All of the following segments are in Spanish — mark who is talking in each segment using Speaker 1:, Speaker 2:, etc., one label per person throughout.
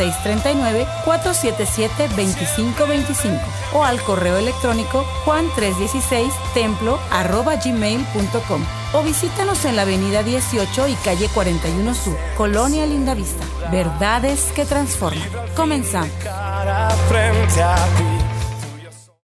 Speaker 1: 639-477-2525 o al correo electrónico juan316templo.gmail.com o visítanos en la avenida 18 y calle 41 Sur, Colonia Lindavista. Verdades que transforman. Comenzamos.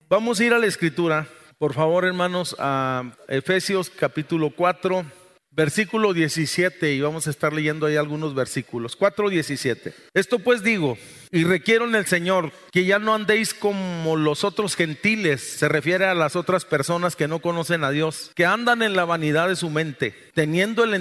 Speaker 2: Vamos a ir a la escritura, por favor hermanos, a Efesios capítulo 4 versículo 17, y vamos a estar leyendo ahí algunos versículos. 4.17. Esto pues digo, y requiero en el Señor que ya no andéis como los otros gentiles, se refiere a las otras personas que no conocen a Dios, que andan en la vanidad de su mente, teniendo el,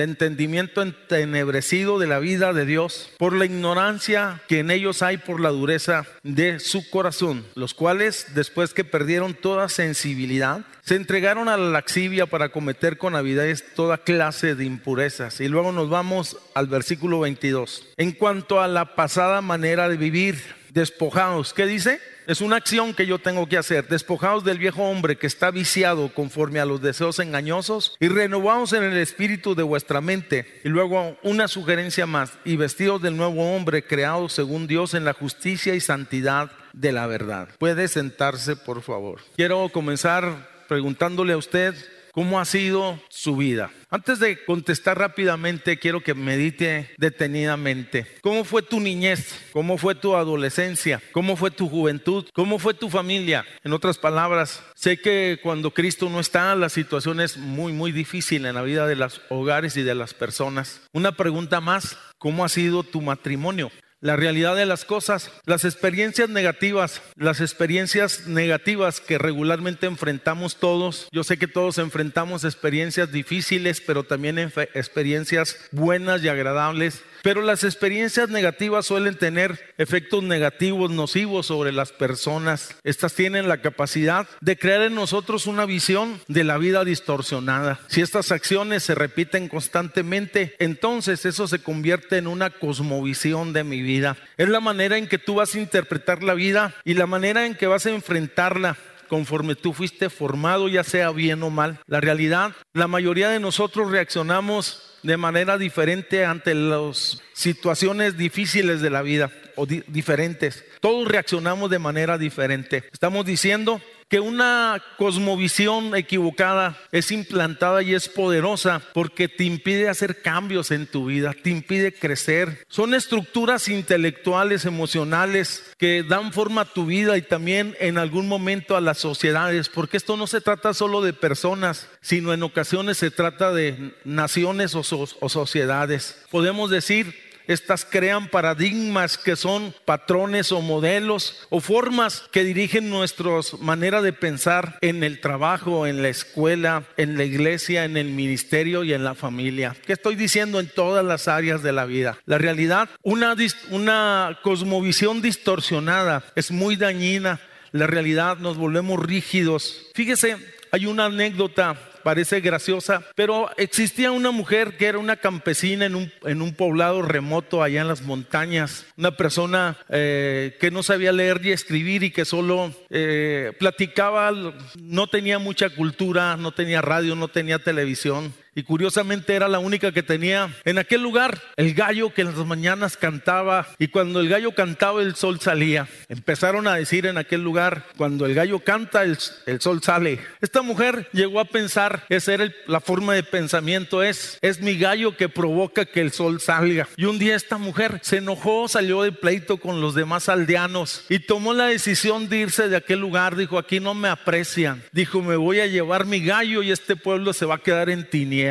Speaker 2: entendimiento entenebrecido de la vida de Dios, por la ignorancia que en ellos hay por la dureza de su corazón, los cuales, después que perdieron toda sensibilidad, se entregaron a la laxivia para cometer con avidez toda clase de impurezas. Y luego nos vamos al versículo 22. En cuanto a la pasada de vivir, despojados, ¿qué dice? Es una acción que yo tengo que hacer. Despojados del viejo hombre que está viciado conforme a los deseos engañosos y renovados en el espíritu de vuestra mente. Y luego una sugerencia más. Y vestidos del nuevo hombre creado según Dios en la justicia y santidad de la verdad. Puede sentarse, por favor. Quiero comenzar preguntándole a usted cómo ha sido su vida. Antes de contestar rápidamente, quiero que medite detenidamente. ¿Cómo fue tu niñez? ¿Cómo fue tu adolescencia? ¿Cómo fue tu juventud? ¿Cómo fue tu familia? En otras palabras, sé que cuando Cristo no está, la situación es muy, muy difícil en la vida de los hogares y de las personas. Una pregunta más, ¿cómo ha sido tu matrimonio? La realidad de las cosas, las experiencias negativas, las experiencias negativas que regularmente enfrentamos todos. Yo sé que todos enfrentamos experiencias difíciles, pero también experiencias buenas y agradables. Pero las experiencias negativas suelen tener efectos negativos, nocivos sobre las personas. Estas tienen la capacidad de crear en nosotros una visión de la vida distorsionada. Si estas acciones se repiten constantemente, entonces eso se convierte en una cosmovisión de mi vida. Es la manera en que tú vas a interpretar la vida y la manera en que vas a enfrentarla conforme tú fuiste formado, ya sea bien o mal. La realidad, la mayoría de nosotros reaccionamos de manera diferente ante las situaciones difíciles de la vida o diferentes. Todos reaccionamos de manera diferente. Estamos diciendo que una cosmovisión equivocada es implantada y es poderosa porque te impide hacer cambios en tu vida, te impide crecer. Son estructuras intelectuales, emocionales que dan forma a tu vida y también en algún momento a las sociedades, porque esto no se trata solo de personas, sino en ocasiones se trata de naciones o, o sociedades. Podemos decir estas crean paradigmas que son patrones o modelos o formas que dirigen nuestra manera de pensar en el trabajo, en la escuela, en la iglesia, en el ministerio y en la familia. ¿Qué estoy diciendo en todas las áreas de la vida? La realidad, una, una cosmovisión distorsionada es muy dañina. La realidad nos volvemos rígidos. Fíjese, hay una anécdota parece graciosa, pero existía una mujer que era una campesina en un, en un poblado remoto allá en las montañas, una persona eh, que no sabía leer ni escribir y que solo eh, platicaba, no tenía mucha cultura, no tenía radio, no tenía televisión y curiosamente era la única que tenía en aquel lugar el gallo que en las mañanas cantaba y cuando el gallo cantaba el sol salía. Empezaron a decir en aquel lugar, cuando el gallo canta el, sol sale. Esta mujer llegó a pensar, esa era la forma de pensamiento, es, es mi gallo que provoca que el sol salga. Y un día esta mujer se enojó, salió de pleito con los demás aldeanos y tomó la decisión de irse de aquel lugar. Dijo, aquí no me aprecian. Dijo, me voy a llevar mi gallo y este pueblo se va a quedar en tinieblas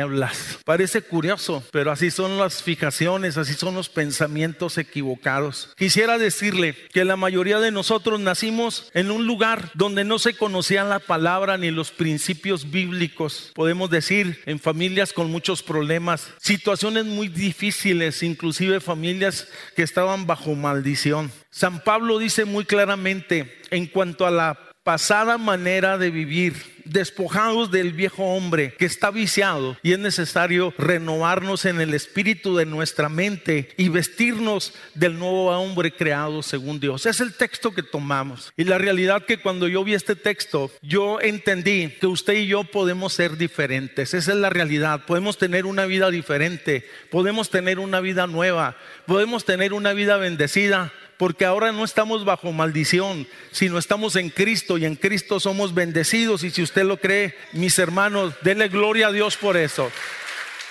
Speaker 2: Parece curioso, pero así son las fijaciones, así son los pensamientos equivocados. Quisiera decirle que la mayoría de nosotros nacimos en un lugar donde no se conocían la palabra ni los principios bíblicos. Podemos decir en familias con muchos problemas, situaciones muy difíciles, inclusive familias que estaban bajo maldición. San Pablo dice muy claramente en cuanto a la pasada manera de vivir despojados del viejo hombre que está viciado y es necesario renovarnos en el espíritu de nuestra mente y vestirnos del nuevo hombre creado según Dios. Es el texto que tomamos. Y la realidad que cuando yo vi este texto, yo entendí que usted y yo podemos ser diferentes. Esa es la realidad. Podemos tener una vida diferente, podemos tener una vida nueva, podemos tener una vida bendecida porque ahora no estamos bajo maldición, sino estamos en Cristo y en Cristo somos bendecidos. Y si usted lo cree, mis hermanos, denle gloria a Dios por eso.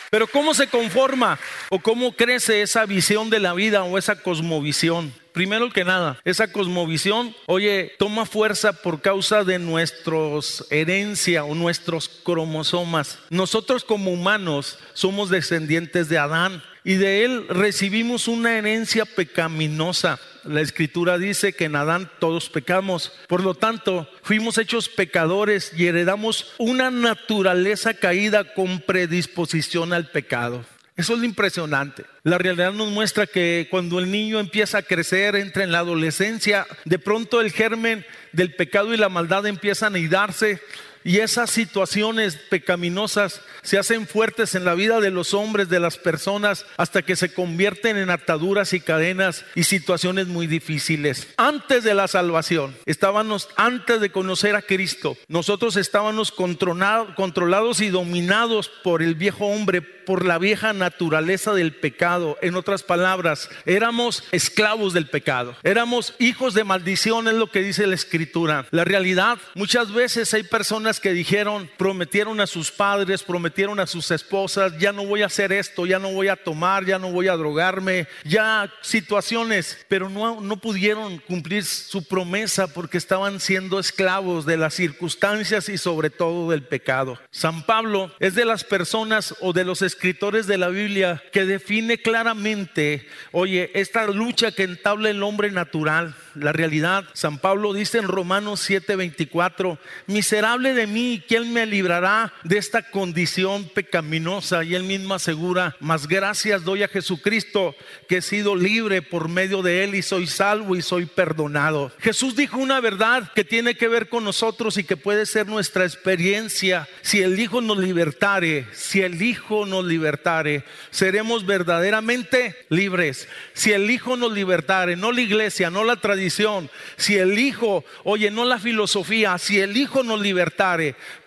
Speaker 2: Pero ¿cómo se conforma o cómo crece esa visión de la vida o esa cosmovisión? Primero que nada, esa cosmovisión, oye, toma fuerza por causa de nuestros herencia o nuestros cromosomas. Nosotros como humanos somos descendientes de Adán y de él recibimos una herencia pecaminosa. La escritura dice que en Adán todos pecamos. Por lo tanto, fuimos hechos pecadores y heredamos una naturaleza caída con predisposición al pecado. Eso es lo impresionante. La realidad nos muestra que cuando el niño empieza a crecer, entra en la adolescencia, de pronto el germen del pecado y la maldad empiezan a anidarse y esas situaciones pecaminosas se hacen fuertes en la vida de los hombres, de las personas, hasta que se convierten en ataduras y cadenas y situaciones muy difíciles. Antes de la salvación, estábamos, antes de conocer a Cristo, nosotros estábamos controlados y dominados por el viejo hombre, por la vieja naturaleza del pecado. En otras palabras, éramos esclavos del pecado. Éramos hijos de maldición, es lo que dice la escritura. La realidad, muchas veces hay personas que dijeron, prometieron a sus padres, prometieron a sus esposas, ya no voy a hacer esto, ya no voy a tomar, ya no voy a drogarme, ya situaciones, pero no, no pudieron cumplir su promesa porque estaban siendo esclavos de las circunstancias y sobre todo del pecado. San Pablo es de las personas o de los escritores de la Biblia que define claramente, oye, esta lucha que entabla el hombre natural, la realidad. San Pablo dice en Romanos 7:24, miserable de mí, ¿quién me librará de esta condición pecaminosa? Y él mismo asegura, más gracias doy a Jesucristo que he sido libre por medio de él y soy salvo y soy perdonado. Jesús dijo una verdad que tiene que ver con nosotros y que puede ser nuestra experiencia. Si el Hijo nos libertare, si el Hijo nos libertare, seremos verdaderamente libres. Si el Hijo nos libertare, no la iglesia, no la tradición, si el Hijo, oye, no la filosofía, si el Hijo nos libertare,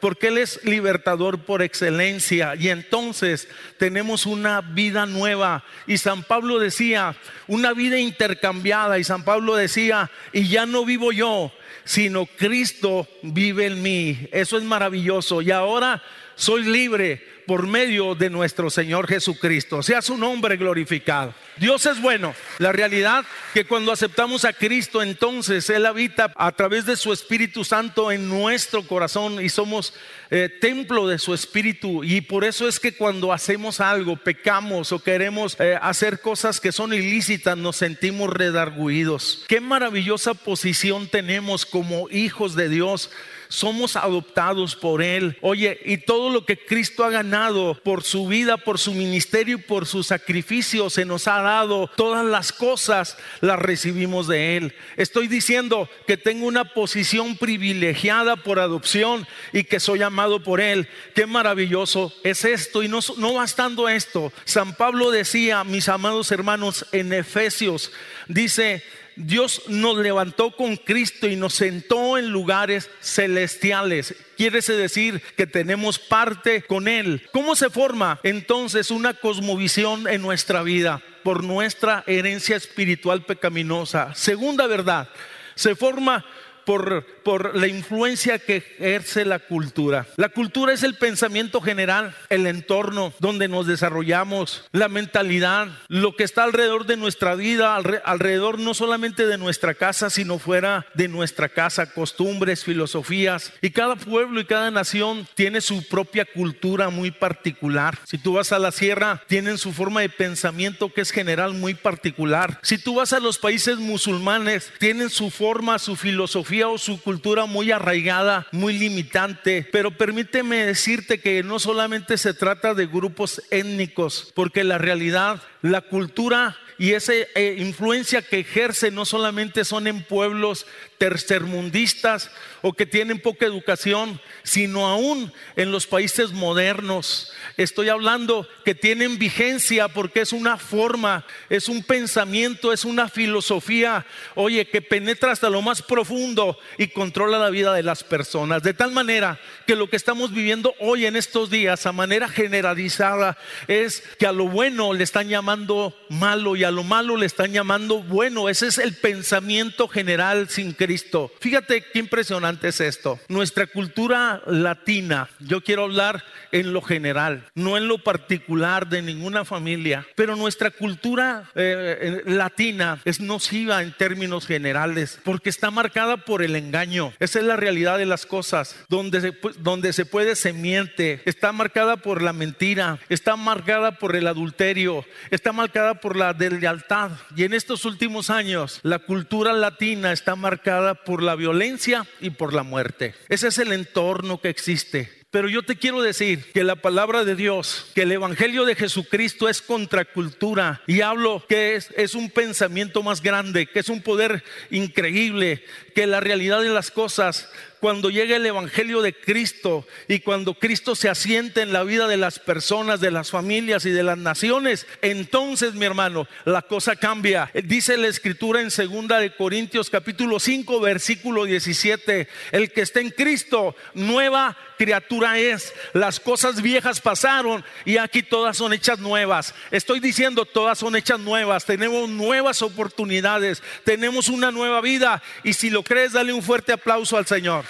Speaker 2: porque Él es libertador por excelencia y entonces tenemos una vida nueva. Y San Pablo decía, una vida intercambiada, y San Pablo decía, y ya no vivo yo, sino Cristo vive en mí. Eso es maravilloso. Y ahora soy libre por medio de nuestro Señor Jesucristo. Sea su nombre glorificado. Dios es bueno. La realidad que cuando aceptamos a Cristo, entonces Él habita a través de su Espíritu Santo en nuestro corazón y somos eh, templo de su Espíritu. Y por eso es que cuando hacemos algo, pecamos o queremos eh, hacer cosas que son ilícitas, nos sentimos redarguidos. Qué maravillosa posición tenemos como hijos de Dios somos adoptados por Él. Oye, y todo lo que Cristo ha ganado por su vida, por su ministerio y por su sacrificio se nos ha dado. Todas las cosas las recibimos de Él. Estoy diciendo que tengo una posición privilegiada por adopción y que soy amado por Él. Qué maravilloso es esto. Y no, no bastando esto, San Pablo decía, mis amados hermanos, en Efesios, dice, Dios nos levantó con Cristo y nos sentó en lugares celestiales. Quiere decir que tenemos parte con Él. ¿Cómo se forma entonces una cosmovisión en nuestra vida? Por nuestra herencia espiritual pecaminosa. Segunda verdad, se forma por, por la influencia que ejerce la cultura. La cultura es el pensamiento general, el entorno donde nos desarrollamos, la mentalidad, lo que está alrededor de nuestra vida, alrededor no solamente de nuestra casa, sino fuera de nuestra casa, costumbres, filosofías. Y cada pueblo y cada nación tiene su propia cultura muy particular. Si tú vas a la sierra, tienen su forma de pensamiento que es general muy particular. Si tú vas a los países musulmanes, tienen su forma, su filosofía o su cultura muy arraigada, muy limitante. Pero permíteme decirte que no solamente se trata de grupos étnicos, porque la realidad, la cultura y esa eh, influencia que ejerce no solamente son en pueblos tercermundistas o que tienen poca educación, sino aún en los países modernos. Estoy hablando que tienen vigencia porque es una forma, es un pensamiento, es una filosofía, oye, que penetra hasta lo más profundo y controla la vida de las personas. De tal manera que lo que estamos viviendo hoy en estos días, a manera generalizada, es que a lo bueno le están llamando malo a lo malo le están llamando bueno. Ese es el pensamiento general sin Cristo. Fíjate qué impresionante es esto. Nuestra cultura latina, yo quiero hablar en lo general, no en lo particular de ninguna familia, pero nuestra cultura eh, eh, latina es nociva en términos generales porque está marcada por el engaño. Esa es la realidad de las cosas, donde se, donde se puede se miente, está marcada por la mentira, está marcada por el adulterio, está marcada por la deslealtad. Y en estos últimos años, la cultura latina está marcada por la violencia y por la muerte. Ese es el entorno que existe. Pero yo te quiero decir que la palabra de Dios, que el Evangelio de Jesucristo es contracultura. Y hablo que es, un pensamiento más grande, que es un poder increíble, que la realidad de las cosas cuando llega el Evangelio de Cristo y cuando Cristo se asiente en la vida de las personas, de las familias y de las naciones, entonces mi hermano, la cosa cambia. Dice la escritura en segunda de Corintios capítulo 5 versículo 17, el que está en Cristo, nueva criatura es. Las cosas viejas pasaron y aquí todas son hechas nuevas. Estoy diciendo, todas son hechas nuevas. Tenemos nuevas oportunidades, tenemos una nueva vida y si lo crees, dale un fuerte aplauso al Señor.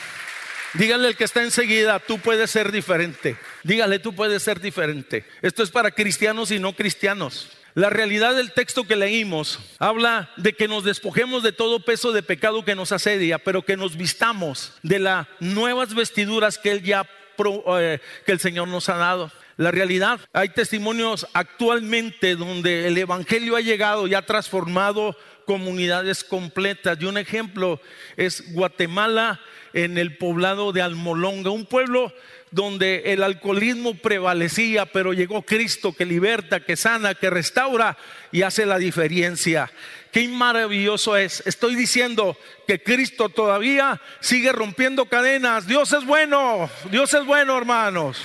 Speaker 2: Dígale al que está enseguida, tú puedes ser diferente. Dígale, tú puedes ser diferente. Esto es para cristianos y no cristianos. La realidad del texto que leímos habla de que nos despojemos de todo peso de pecado que nos asedia, pero que nos vistamos de las nuevas vestiduras eh, que el Señor nos ha dado. La realidad, hay testimonios actualmente donde el evangelio ha llegado y ha transformado comunidades completas. Y un ejemplo es Guatemala en el poblado de Almolonga, un pueblo donde el alcoholismo prevalecía, pero llegó Cristo que liberta, que sana, que restaura y hace la diferencia. Qué maravilloso es. Estoy diciendo que Cristo todavía sigue rompiendo cadenas. Dios es bueno, Dios es bueno, hermanos.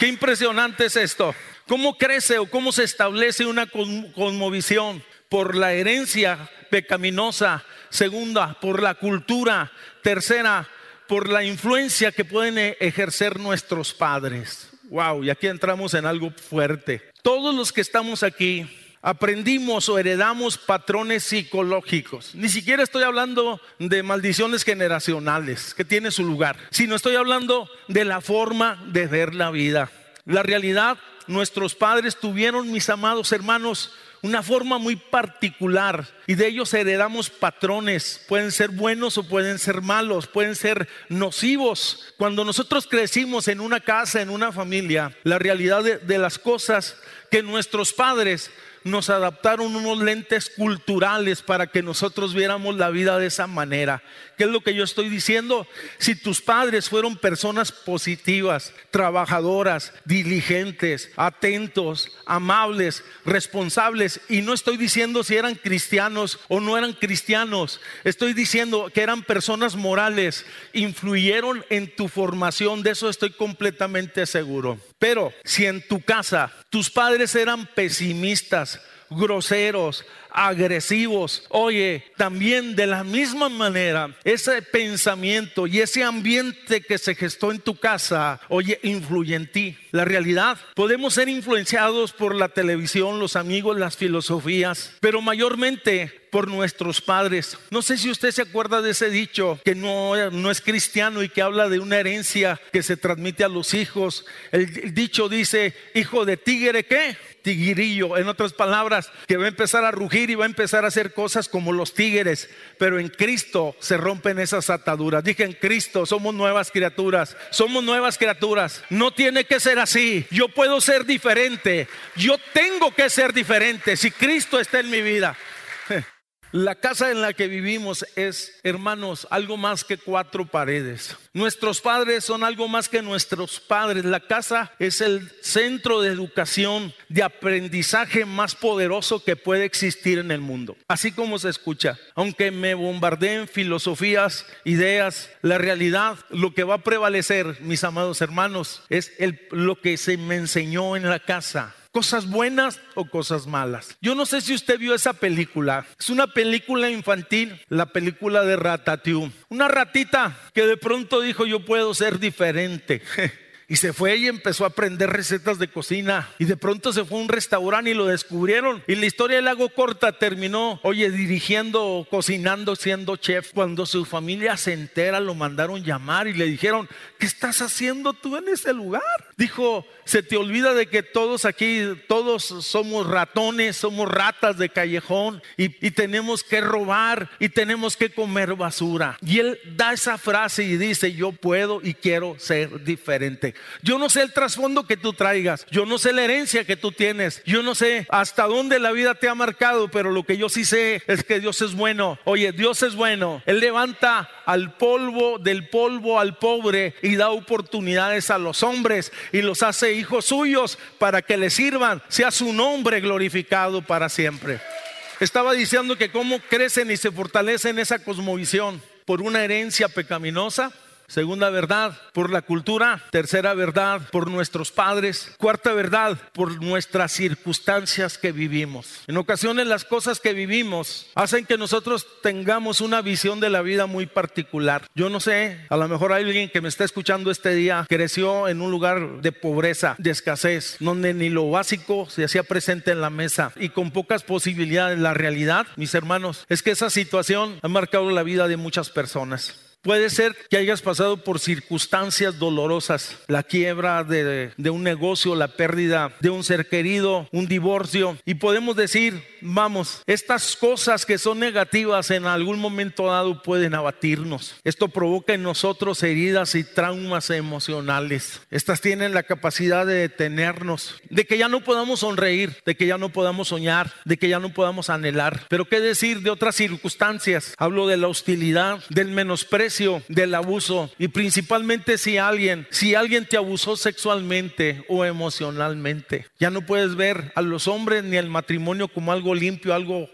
Speaker 2: Qué impresionante es esto. ¿Cómo crece o cómo se establece una cosmovisión? Por la herencia pecaminosa segunda, por la cultura, tercera, por la influencia que pueden e-, ejercer nuestros padres. Wow, y aquí entramos en algo fuerte. Todos los que estamos aquí aprendimos o heredamos patrones psicológicos. Ni siquiera estoy hablando de maldiciones generacionales, que tiene su lugar, sino estoy hablando de la forma de ver la vida. La realidad, nuestros padres tuvieron, mis amados hermanos, una forma muy particular y de ellos heredamos patrones. Pueden ser buenos o pueden ser malos, pueden ser nocivos. Cuando nosotros crecimos en una casa, en una familia, la realidad de, las cosas que nuestros padres nos adaptaron unos lentes culturales para que nosotros viéramos la vida de esa manera. ¿Qué es lo que yo estoy diciendo? Si tus padres fueron personas positivas, trabajadoras, diligentes, atentos, amables, responsables, y no estoy diciendo si eran cristianos o no eran cristianos, estoy diciendo que eran personas morales, influyeron en tu formación, de eso estoy completamente seguro. Pero si en tu casa tus padres eran pesimistas, groseros, agresivos. Oye, también de la misma manera, ese pensamiento y ese ambiente que se gestó en tu casa, oye, influye en ti. La realidad, podemos ser influenciados por la televisión, los amigos, las filosofías, pero mayormente por nuestros padres. No sé si usted se acuerda de ese dicho que no, no es cristiano y que habla de una herencia que se transmite a los hijos. El, dicho dice, hijo de tigre, ¿qué? Tiguirillo. En otras palabras, que va a empezar a rugir y va a empezar a hacer cosas como los tigres. Pero en Cristo se rompen esas ataduras. Dije, en Cristo somos nuevas criaturas. Somos nuevas criaturas. No tiene que ser así. Yo puedo ser diferente. Yo tengo que ser diferente si Cristo está en mi vida. La casa en la que vivimos es, hermanos, algo más que cuatro paredes. Nuestros padres son algo más que nuestros padres. La casa es el centro de educación, de aprendizaje más poderoso que puede existir en el mundo. Así como se escucha, aunque me bombardeen filosofías, ideas, la realidad, lo que va a prevalecer, mis amados hermanos, es lo que se me enseñó en la casa cosas buenas o cosas malas. Yo no sé si usted vio esa película. Es una película infantil, la película de Ratatouille. Una ratita que de pronto dijo yo puedo ser diferente. Y se fue y empezó a aprender recetas de cocina. Y de pronto se fue a un restaurante y lo descubrieron. Y la historia del lago corta terminó, oye, dirigiendo, cocinando, siendo chef. Cuando su familia se entera, lo mandaron llamar y le dijeron, ¿qué estás haciendo tú en ese lugar? Dijo, se te olvida de que todos aquí, todos somos ratones, somos ratas de callejón y, tenemos que robar y tenemos que comer basura. Y él da esa frase y dice, yo puedo y quiero ser diferente. Yo no sé el trasfondo que tú traigas, yo no sé la herencia que tú tienes, yo no sé hasta dónde la vida te ha marcado, pero lo que yo sí sé es que Dios es bueno. Oye, Dios es bueno. Él levanta al polvo, del polvo al pobre y da oportunidades a los hombres y los hace hijos suyos para que le sirvan, sea su nombre glorificado para siempre. Estaba diciendo que cómo crecen y se fortalecen esa cosmovisión por una herencia pecaminosa Segunda verdad, por la cultura. Tercera verdad, por nuestros padres. Cuarta verdad, por nuestras circunstancias que vivimos. En ocasiones las cosas que vivimos hacen que nosotros tengamos una visión de la vida muy particular. Yo no sé, a lo mejor hay alguien que me está escuchando este día creció en un lugar de pobreza, de escasez, donde ni lo básico se hacía presente en la mesa y con pocas posibilidades. La realidad, mis hermanos, es que esa situación ha marcado la vida de muchas personas. Puede ser que hayas pasado por circunstancias dolorosas, la quiebra de, un negocio, la pérdida de un ser querido, un divorcio. Y podemos decir, vamos, estas cosas que son negativas en algún momento dado pueden abatirnos. Esto provoca en nosotros heridas y traumas emocionales. Estas tienen la capacidad de detenernos, de que ya no podamos sonreír, de que ya no podamos soñar, de que ya no podamos anhelar. Pero qué decir de otras circunstancias. Hablo de la hostilidad, del menosprecio del abuso y principalmente si alguien, si alguien te abusó sexualmente o emocionalmente, ya no puedes ver a los hombres ni al matrimonio como algo limpio, algo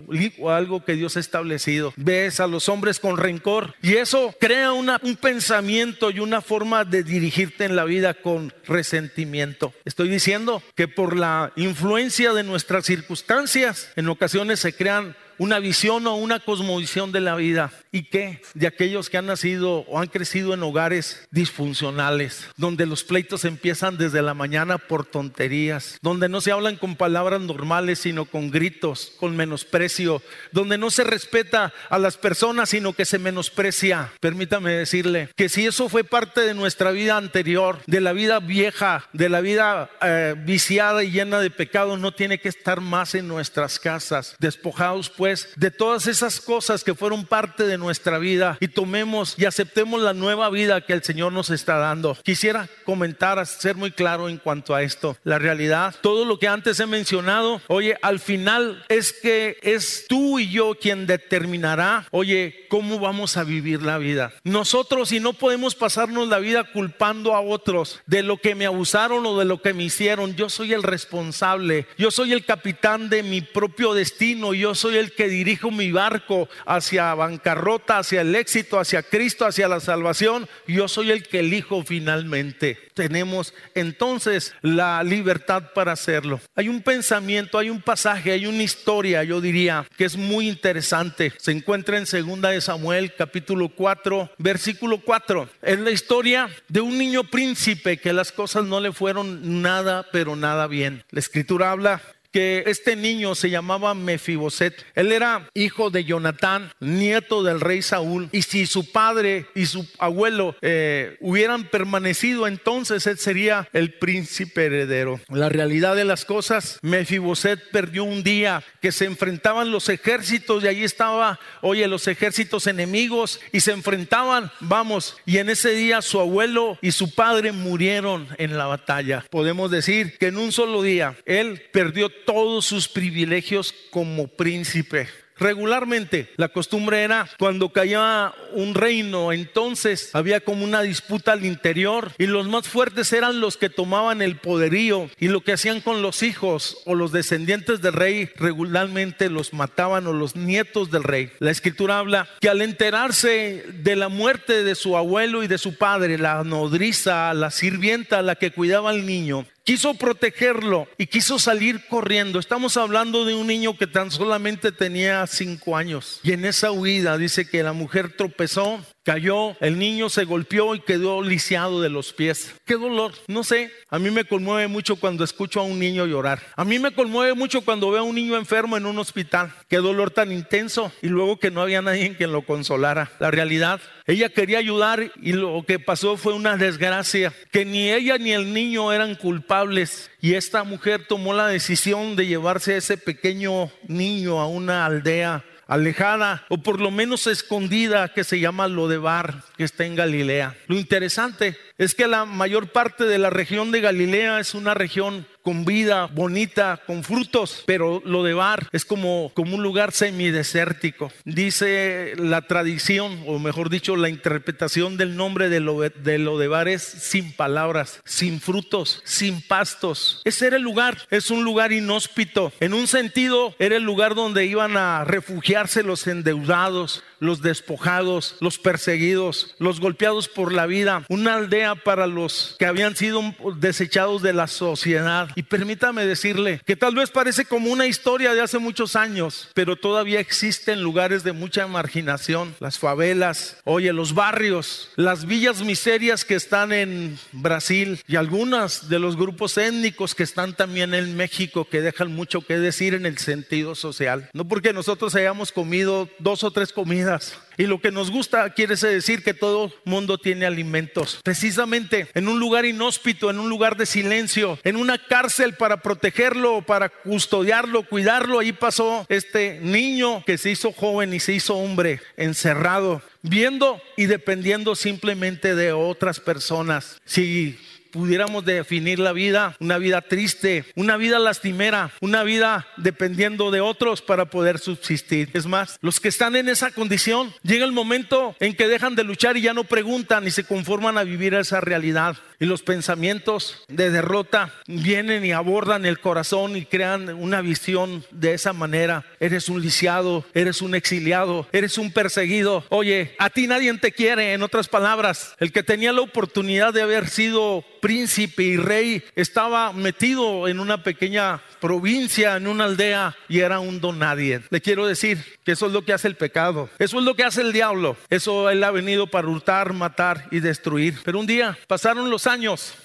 Speaker 2: algo que Dios ha establecido. Ves a los hombres con rencor y eso crea una, un pensamiento y una forma de dirigirte en la vida con resentimiento. Estoy diciendo que por la influencia de nuestras circunstancias en ocasiones se crean una visión o una cosmovisión de la vida. ¿Y qué? De aquellos que han nacido o han crecido en hogares disfuncionales, donde los pleitos empiezan desde la mañana por tonterías, donde no se hablan con palabras normales, sino con gritos, con menosprecio, donde no se respeta a las personas, sino que se menosprecia. Permítame decirle que si eso fue parte de nuestra vida anterior, de la vida vieja, de la vida eh, viciada y llena de pecado, no tiene que estar más en nuestras casas, despojados de todas esas cosas que fueron parte de nuestra vida y tomemos y aceptemos la nueva vida que el Señor nos está dando. Quisiera comentar, ser muy claro en cuanto a esto. La realidad, todo lo que antes he mencionado, oye, al final es que es tú y yo quien determinará, oye, cómo vamos a vivir la vida. Nosotros y no podemos pasarnos la vida culpando a otros de lo que me abusaron o de lo que me hicieron. Yo soy el responsable, yo soy el capitán de mi propio destino, yo soy el que dirijo mi barco hacia bancarrota, hacia el éxito, hacia Cristo, hacia la salvación. Yo soy el que elijo finalmente. Tenemos entonces la libertad para hacerlo. Hay un pensamiento, hay un pasaje, hay una historia, yo diría, que es muy interesante. Se encuentra en segunda de Samuel, capítulo 4, versículo 4. Es la historia de un niño príncipe que las cosas no le fueron nada, pero nada bien. La escritura habla que este niño se llamaba Mefiboset. Él era hijo de Jonatán, nieto del rey Saúl. Y si su padre y su abuelo eh, hubieran permanecido, entonces él sería el príncipe heredero. La realidad de las cosas, Mefiboset perdió un día que se enfrentaban los ejércitos y allí estaba, oye, los ejércitos enemigos y se enfrentaban, vamos, y en ese día su abuelo y su padre murieron en la batalla. Podemos decir que en un solo día él perdió todos sus privilegios como príncipe. Regularmente la costumbre era cuando caía un reino, entonces había como una disputa al interior y los más fuertes eran los que tomaban el poderío y lo que hacían con los hijos o los descendientes del rey regularmente los mataban o los nietos del rey. La escritura habla que al enterarse de la muerte de su abuelo y de su padre, la nodriza, la sirvienta, la que cuidaba al niño, quiso protegerlo y quiso salir corriendo. Estamos hablando de un niño que tan solamente tenía cinco años. Y en esa huida dice que la mujer tropezó, cayó, el niño se golpeó y quedó lisiado de los pies. Qué dolor, no sé. A mí me conmueve mucho cuando escucho a un niño llorar. A mí me conmueve mucho cuando veo a un niño enfermo en un hospital. Qué dolor tan intenso. Y luego que no había nadie quien lo consolara. La realidad, ella quería ayudar y lo que pasó fue una desgracia. Que ni ella ni el niño eran culpables. Y esta mujer tomó la decisión de llevarse a ese pequeño niño a una aldea alejada o por lo menos escondida que se llama Lodebar, que está en Galilea. Lo interesante es que la mayor parte de la región de Galilea es una región con vida bonita, con frutos, pero lo de Bar es como, como un lugar semidesértico. Dice la tradición, o mejor dicho, la interpretación del nombre de lo, de lo de Bar es sin palabras, sin frutos, sin pastos. Ese era el lugar, es un lugar inhóspito. En un sentido, era el lugar donde iban a refugiarse los endeudados, los despojados, los perseguidos, los golpeados por la vida, una aldea para los que habían sido desechados de la sociedad. Y permítame decirle que tal vez parece como una historia de hace muchos años, pero todavía existen lugares de mucha marginación, las favelas, oye, los barrios, las villas miserias que están en Brasil y algunas de los grupos étnicos que están también en México que dejan mucho que decir en el sentido social. No porque nosotros hayamos comido dos o tres comidas, y lo que nos gusta quiere decir que todo mundo tiene alimentos. Precisamente en un lugar inhóspito, en un lugar de silencio, en una cárcel para protegerlo, para custodiarlo, cuidarlo, ahí pasó este niño que se hizo joven y se hizo hombre, encerrado, viendo y dependiendo simplemente de otras personas. Si pudiéramos definir la vida, una vida triste, una vida lastimera, una vida dependiendo de otros para poder subsistir. Es más, los que están en esa condición, llega el momento en que dejan de luchar y ya no preguntan y se conforman a vivir esa realidad. Y los pensamientos de derrota vienen y abordan el corazón y crean una visión de esa manera. Eres un lisiado, eres un exiliado, eres un perseguido. Oye, a ti nadie te quiere, en otras palabras. El que tenía la oportunidad de haber sido príncipe y rey estaba metido en una pequeña provincia, en una aldea y era un don nadie. Le quiero decir que eso es lo que hace el pecado. Eso es lo que hace el diablo. Eso él ha venido para hurtar, matar y destruir. Pero un día pasaron los años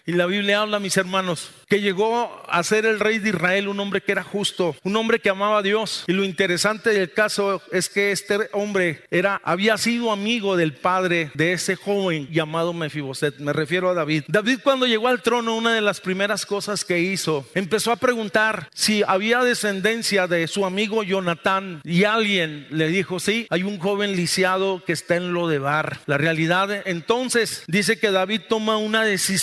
Speaker 2: y la Biblia habla, mis hermanos, que llegó a ser el rey de Israel, un hombre que era justo, un hombre que amaba a Dios. Y lo interesante del caso es que este hombre era, había sido amigo del padre de ese joven llamado Mefiboset. Me refiero a David. David cuando llegó al trono, una de las primeras cosas que hizo, empezó a preguntar si había descendencia de su amigo Jonatán y alguien le dijo, sí, hay un joven lisiado que está en lo de bar. La realidad entonces dice que David toma una decisión,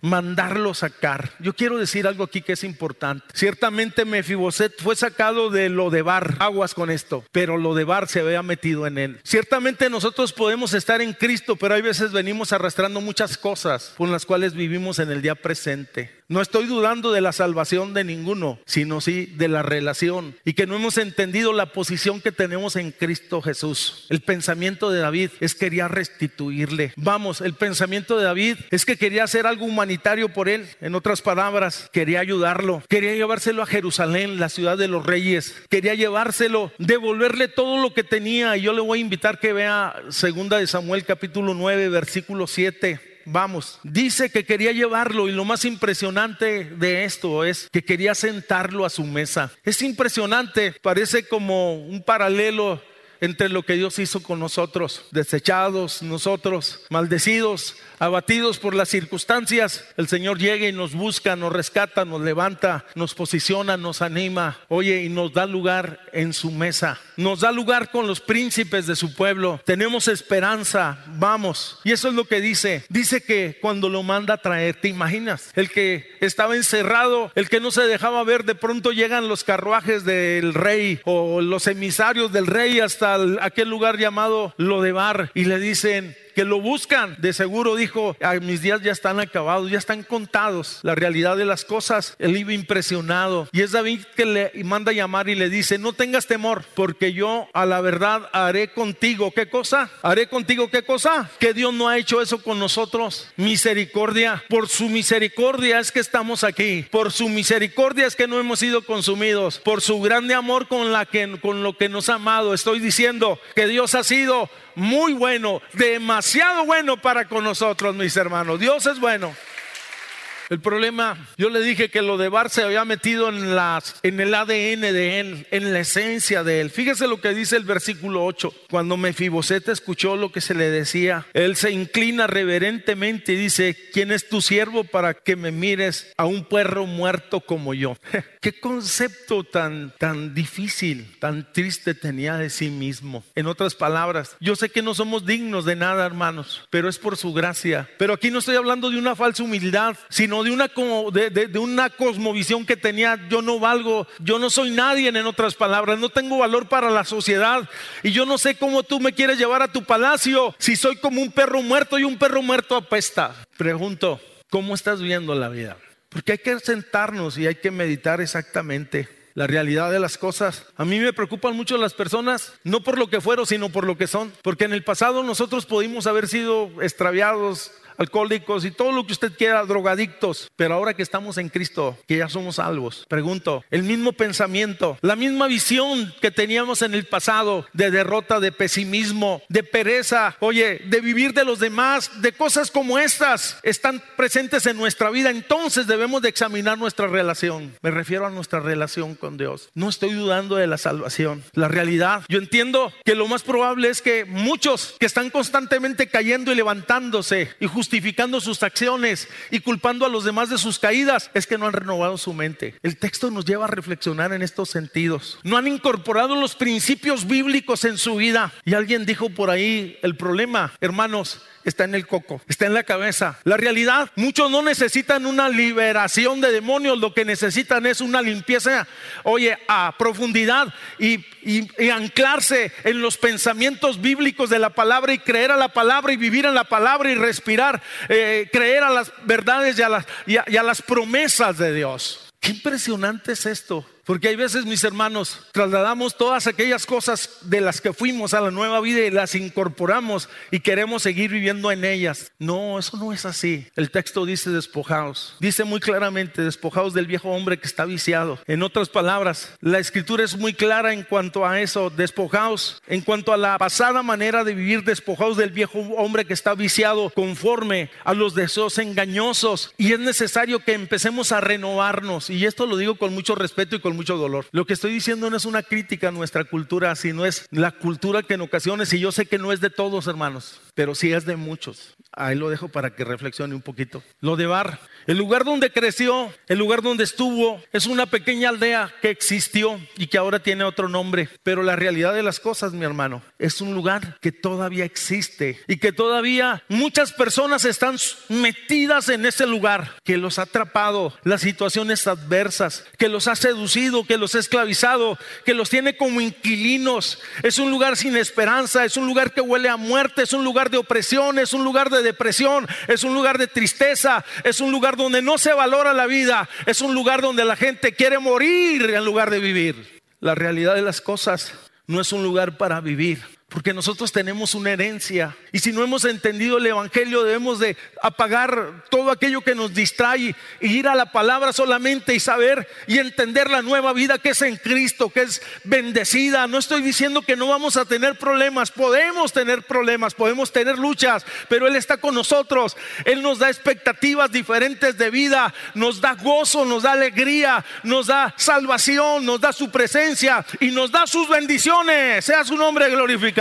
Speaker 2: mandarlo sacar. Yo quiero decir algo aquí que es importante. Ciertamente Mefiboset fue sacado de lo de bar, aguas con esto, pero lo de bar se había metido en él. Ciertamente nosotros podemos estar en Cristo, pero hay veces venimos arrastrando muchas cosas con las cuales vivimos en el día presente. No estoy dudando de la salvación de ninguno, sino sí de la relación y que no hemos entendido la posición que tenemos en Cristo Jesús. El pensamiento de David es quería restituirle. Vamos, el pensamiento de David es que quería hacer algo humanitario por él. En otras palabras, quería ayudarlo. Quería llevárselo a Jerusalén, la ciudad de los reyes. Quería llevárselo, devolverle todo lo que tenía. Y yo le voy a invitar que vea segunda de Samuel capítulo 9, versículo 7 vamos, dice que quería llevarlo y lo más impresionante de esto es que quería sentarlo a su mesa. Es impresionante, parece como un paralelo entre lo que Dios hizo con nosotros, desechados nosotros, maldecidos, abatidos por las circunstancias, el Señor llega y nos busca, nos rescata, nos levanta, nos posiciona, nos anima, oye, y nos da lugar en su mesa. Nos da lugar con los príncipes de su pueblo. Tenemos esperanza, vamos. Y eso es lo que dice. Dice que cuando lo manda a traer, ¿te imaginas? El que estaba encerrado, el que no se dejaba ver, de pronto llegan los carruajes del rey o los emisarios del rey hasta aquel lugar llamado Lodebar y le dicen, que lo buscan. De seguro dijo, mis días ya están acabados, ya están contados. La realidad de las cosas, él iba impresionado. Y es David que le manda llamar y le dice, no tengas temor, porque yo a la verdad haré contigo. ¿Qué cosa? Haré contigo qué cosa? Que Dios no ha hecho eso con nosotros. Misericordia. Por su misericordia es que estamos aquí. Por su misericordia es que no hemos sido consumidos. Por su grande amor con, la que, con lo que nos ha amado. Estoy diciendo que Dios ha sido muy bueno, demasiado bueno para con nosotros, mis hermanos. Dios es bueno. El problema, yo le dije que lo de Bar se había metido en, las, en el ADN de él, en la esencia de él. Fíjese lo que dice el versículo 8. Cuando Mefibosete escuchó lo que se le decía, él se inclina reverentemente y dice, ¿quién es tu siervo para que me mires a un perro muerto como yo? Qué concepto tan, tan difícil, tan triste tenía de sí mismo. En otras palabras, yo sé que no somos dignos de nada, hermanos, pero es por su gracia. Pero aquí no estoy hablando de una falsa humildad, sino de una, de, una cosmovisión que tenía, yo no valgo, yo no soy nadie, en otras palabras, no tengo valor para la sociedad y yo no sé cómo tú me quieres llevar a tu palacio si soy como un perro muerto y un perro muerto apesta. Pregunto, ¿cómo estás viendo la vida? Porque hay que sentarnos y hay que meditar exactamente la realidad de las cosas. A mí me preocupan mucho las personas, no por lo que fueron, sino por lo que son. Porque en el pasado nosotros pudimos haber sido extraviados, alcohólicos y todo lo que usted quiera, drogadictos. Pero ahora que estamos en Cristo, que ya somos salvos, pregunto, el mismo pensamiento, la misma visión que teníamos en el pasado de derrota, de pesimismo, de pereza, oye, de vivir de los demás, de cosas como estas, están presentes en nuestra vida. Entonces debemos de examinar nuestra relación. Me refiero a nuestra relación con Dios. No estoy dudando de la salvación. La realidad, yo entiendo que lo más probable es que muchos que están constantemente cayendo y levantándose y justificando justificando sus acciones y culpando a los demás de sus caídas, es que no han renovado su mente. El texto nos lleva a reflexionar en estos sentidos. No han incorporado los principios bíblicos en su vida. Y alguien dijo por ahí, el problema, hermanos, está en el coco, está en la cabeza. La realidad, muchos no necesitan una liberación de demonios, lo que necesitan es una limpieza, oye, a profundidad y, anclarse en los pensamientos bíblicos de la palabra y creer a la palabra y vivir en la palabra y respirar, eh, creer a las verdades y a las, y a las promesas de Dios. Qué impresionante es esto. Porque hay veces, mis hermanos, trasladamos todas aquellas cosas de las que fuimos a la nueva vida y las incorporamos y queremos seguir viviendo en ellas. No, eso no es así. El texto dice despojados. Dice muy claramente, despojados del viejo hombre que está viciado. En otras palabras, la escritura es muy clara en cuanto a eso, despojados, en cuanto a la pasada manera de vivir, despojados del viejo hombre que está viciado conforme a los deseos engañosos. Y es necesario que empecemos a renovarnos. Y esto lo digo con mucho respeto y con mucho dolor. Lo que estoy diciendo no es una crítica a nuestra cultura, sino es la cultura que en ocasiones, y yo sé que no es de todos, hermanos, pero sí es de muchos. Ahí lo dejo para que reflexione un poquito. Lo de Bar, el lugar donde creció, el lugar donde estuvo, es una pequeña aldea que existió y que ahora tiene otro nombre. Pero la realidad de las cosas, mi hermano, es un lugar que todavía existe y que todavía muchas personas están metidas en ese lugar, que los ha atrapado las situaciones adversas, que los ha seducido, que los ha esclavizado, que los tiene como inquilinos. Es un lugar sin esperanza, es un lugar que huele a muerte, es un lugar de opresión, es un lugar de depresión, es un lugar de tristeza, es un lugar donde no se valora la vida, es un lugar donde la gente quiere morir en lugar de vivir. La realidad de las cosas no es un lugar para vivir, porque nosotros tenemos una herencia. Y si no hemos entendido el Evangelio, debemos de apagar todo aquello que nos distrae y ir a la palabra solamente y saber y entender la nueva vida que es en Cristo, que es bendecida. No estoy diciendo que no vamos a tener problemas. Podemos tener problemas, podemos tener luchas, pero Él está con nosotros. Él nos da expectativas diferentes de vida, nos da gozo, nos da alegría, nos da salvación, nos da su presencia y nos da sus bendiciones. Sea su nombre glorificado.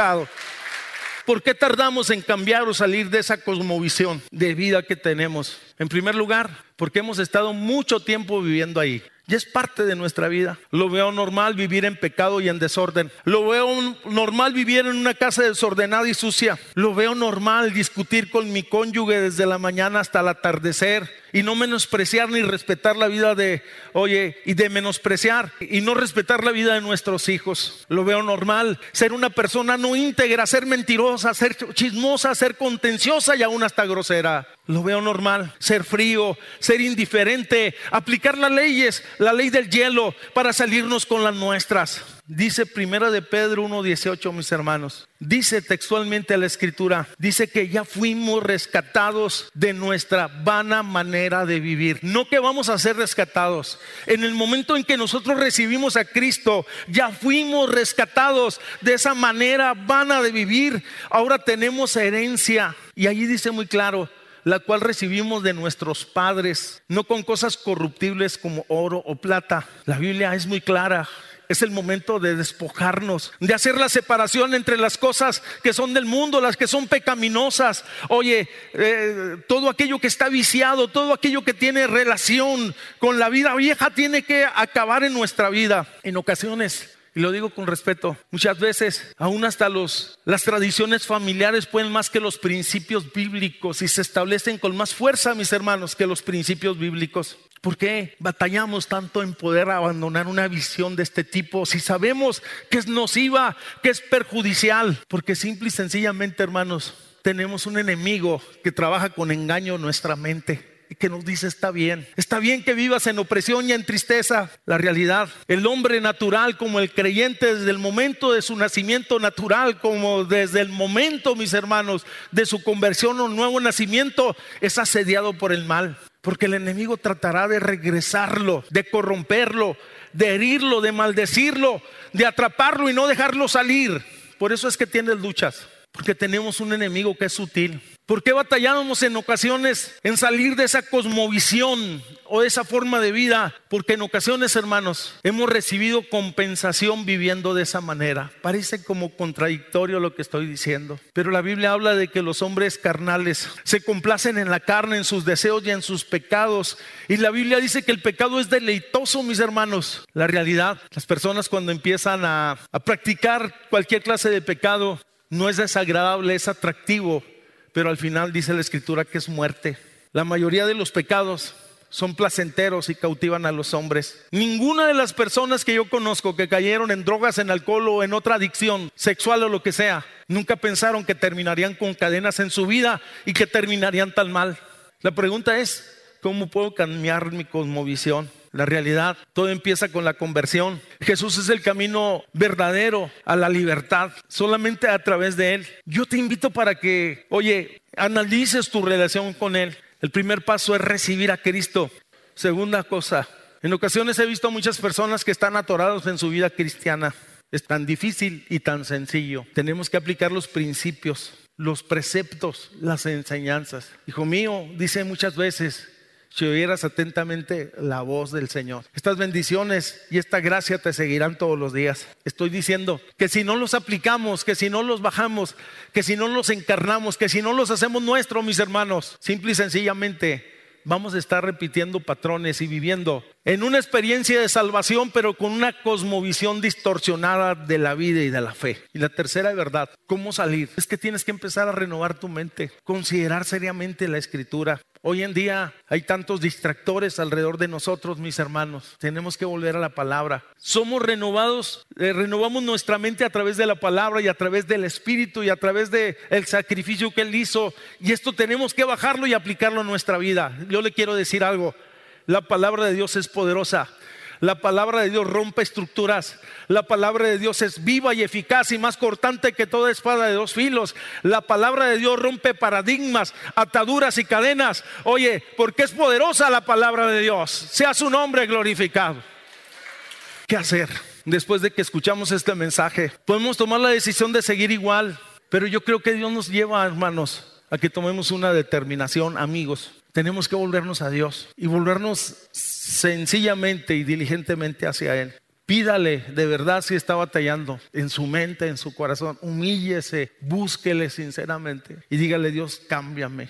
Speaker 2: ¿Por qué tardamos en cambiar o salir de esa cosmovisión de vida que tenemos? En primer lugar, porque hemos estado mucho tiempo viviendo ahí. Ya es parte de nuestra vida. Lo veo normal vivir en pecado y en desorden. Lo veo normal vivir en una casa desordenada y sucia. Lo veo normal discutir con mi cónyuge desde la mañana hasta el atardecer y no menospreciar ni respetar la vida de, oye, y de menospreciar y no respetar la vida de nuestros hijos. Lo veo normal. Ser una persona no íntegra, ser mentirosa, ser chismosa, ser contenciosa y aún hasta grosera. Lo veo normal. Ser frío, ser indiferente, aplicar las leyes, la ley del hielo para salirnos con las nuestras. Dice primera de Pedro 1.18, mis hermanos. Dice textualmente la escritura, dice que ya fuimos rescatados de nuestra vana manera de vivir. No que vamos a ser rescatados. En el momento en que nosotros recibimos a Cristo, ya fuimos rescatados de esa manera vana de vivir. Ahora tenemos herencia. Y allí dice muy claro, la cual recibimos de nuestros padres, no con cosas corruptibles como oro o plata. La Biblia es muy clara es el momento de despojarnos, de hacer la separación entre las cosas que son del mundo, las que son pecaminosas. Oye, eh, todo aquello que está viciado, todo aquello que tiene relación con la vida vieja tiene que acabar en nuestra vida. En ocasiones y lo digo con respeto, muchas veces aún hasta los, las tradiciones familiares pueden más que los principios bíblicos y se establecen con más fuerza, mis hermanos, que los principios bíblicos. ¿Por qué batallamos tanto en poder abandonar una visión de este tipo si sabemos que es nociva, que es perjudicial? Porque simple y sencillamente, hermanos, tenemos un enemigo que trabaja con engaño en nuestra mente que nos dice está bien. Está bien que vivas en opresión y en tristeza. La realidad, el hombre natural como el creyente desde el momento de su nacimiento natural, como desde el momento, mis hermanos, de su conversión o nuevo nacimiento, es asediado por el mal. Porque el enemigo tratará de regresarlo, de corromperlo, de herirlo, de maldecirlo, de atraparlo y no dejarlo salir. Por eso es que tienes luchas. Porque tenemos un enemigo que es sutil. ¿Por qué batallamos en ocasiones en salir de esa cosmovisión o de esa forma de vida? Porque en ocasiones, hermanos, hemos recibido compensación viviendo de esa manera. Parece como contradictorio lo que estoy diciendo, pero la Biblia habla de que los hombres carnales se complacen en la carne, en sus deseos y en sus pecados. Y la Biblia dice que el pecado es deleitoso, mis hermanos. La realidad, las personas cuando empiezan a, a practicar cualquier clase de pecado, no es desagradable, es atractivo pero al final dice la escritura que es muerte. La mayoría de los pecados son placenteros y cautivan a los hombres. Ninguna de las personas que yo conozco que cayeron en drogas, en alcohol o en otra adicción sexual o lo que sea, nunca pensaron que terminarían con cadenas en su vida y que terminarían tan mal. La pregunta es, ¿cómo puedo cambiar mi cosmovisión? La realidad. Todo empieza con la conversión. Jesús es el camino verdadero a la libertad, solamente a través de Él. Yo te invito para que, oye, analices tu relación con Él. El primer paso es recibir a Cristo. Segunda cosa, en ocasiones he visto muchas personas que están atorados en su vida cristiana. Es tan difícil y tan sencillo. Tenemos que aplicar los principios, los preceptos, las enseñanzas. Hijo mío, dice muchas veces, si oyeras atentamente la voz del Señor. Estas bendiciones y esta gracia te seguirán todos los días. Estoy diciendo que si no los aplicamos, que si no los bajamos, que si no los encarnamos, que si no los hacemos nuestros, mis hermanos, simple y sencillamente vamos a estar repitiendo patrones y viviendo en una experiencia de salvación, pero con una cosmovisión distorsionada de la vida y de la fe. Y la tercera verdad, ¿cómo salir? Es que tienes que empezar a renovar tu mente, considerar seriamente la escritura. Hoy en día hay tantos distractores alrededor de nosotros, mis hermanos. Tenemos que volver a la palabra. Somos renovados, eh, renovamos nuestra mente a través de la palabra y a través del Espíritu y a través del el sacrificio que Él hizo. Y esto tenemos que bajarlo y aplicarlo a nuestra vida. Yo le quiero decir algo. La palabra de Dios es poderosa. La palabra de Dios rompe estructuras. La palabra de Dios es viva y eficaz y más cortante que toda espada de dos filos. La palabra de Dios rompe paradigmas, ataduras y cadenas. Oye, porque es poderosa la palabra de Dios. Sea su nombre glorificado. ¿Qué hacer? Después de que escuchamos este mensaje, podemos tomar la decisión de seguir igual. Pero yo creo que Dios nos lleva, hermanos, a que tomemos una determinación, amigos. Tenemos que volvernos a Dios y volvernos sencillamente y diligentemente hacia Él. Pídale de verdad si está batallando en su mente, en su corazón. Humíllese, búsquele sinceramente y dígale Dios, cámbiame.